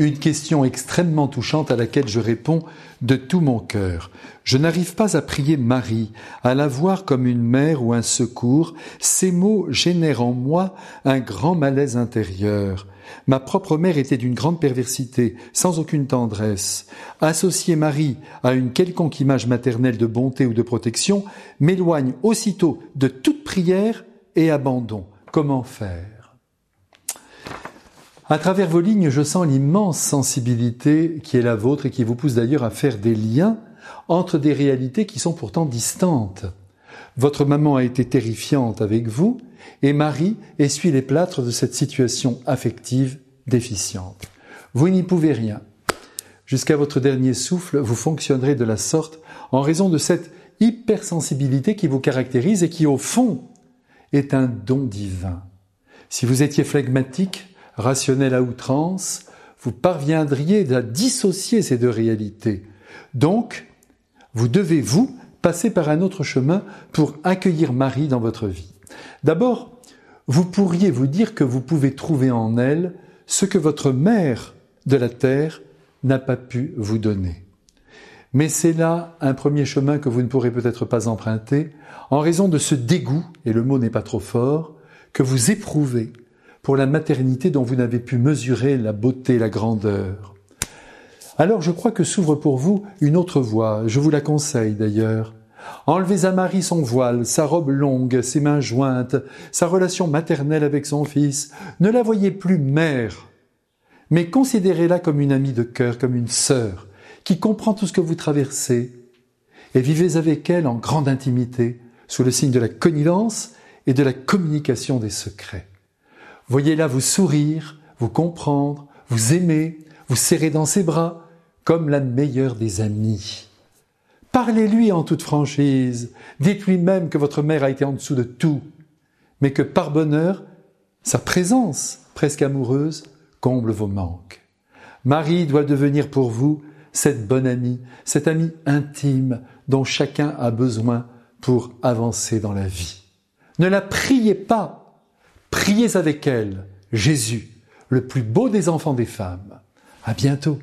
Une question extrêmement touchante à laquelle je réponds de tout mon cœur. Je n'arrive pas à prier Marie, à la voir comme une mère ou un secours. Ces mots génèrent en moi un grand malaise intérieur. Ma propre mère était d'une grande perversité, sans aucune tendresse. Associer Marie à une quelconque image maternelle de bonté ou de protection m'éloigne aussitôt de toute prière et abandon. Comment faire? À travers vos lignes, je sens l'immense sensibilité qui est la vôtre et qui vous pousse d'ailleurs à faire des liens entre des réalités qui sont pourtant distantes. Votre maman a été terrifiante avec vous et Marie essuie les plâtres de cette situation affective déficiente. Vous n'y pouvez rien. Jusqu'à votre dernier souffle, vous fonctionnerez de la sorte en raison de cette hypersensibilité qui vous caractérise et qui, au fond, est un don divin. Si vous étiez flegmatique, rationnel à outrance, vous parviendriez à dissocier ces deux réalités. Donc, vous devez, vous, passer par un autre chemin pour accueillir Marie dans votre vie. D'abord, vous pourriez vous dire que vous pouvez trouver en elle ce que votre mère de la terre n'a pas pu vous donner. Mais c'est là un premier chemin que vous ne pourrez peut-être pas emprunter en raison de ce dégoût, et le mot n'est pas trop fort, que vous éprouvez pour la maternité dont vous n'avez pu mesurer la beauté, la grandeur. Alors je crois que s'ouvre pour vous une autre voie, je vous la conseille d'ailleurs. Enlevez à Marie son voile, sa robe longue, ses mains jointes, sa relation maternelle avec son fils. Ne la voyez plus mère, mais considérez-la comme une amie de cœur, comme une sœur, qui comprend tout ce que vous traversez, et vivez avec elle en grande intimité, sous le signe de la connivence et de la communication des secrets. Voyez-la vous sourire, vous comprendre, vous aimer, vous serrer dans ses bras, comme la meilleure des amies. Parlez-lui en toute franchise, dites-lui même que votre mère a été en dessous de tout, mais que par bonheur, sa présence presque amoureuse comble vos manques. Marie doit devenir pour vous cette bonne amie, cette amie intime dont chacun a besoin pour avancer dans la vie. Ne la priez pas Priez avec elle, Jésus, le plus beau des enfants des femmes. À bientôt.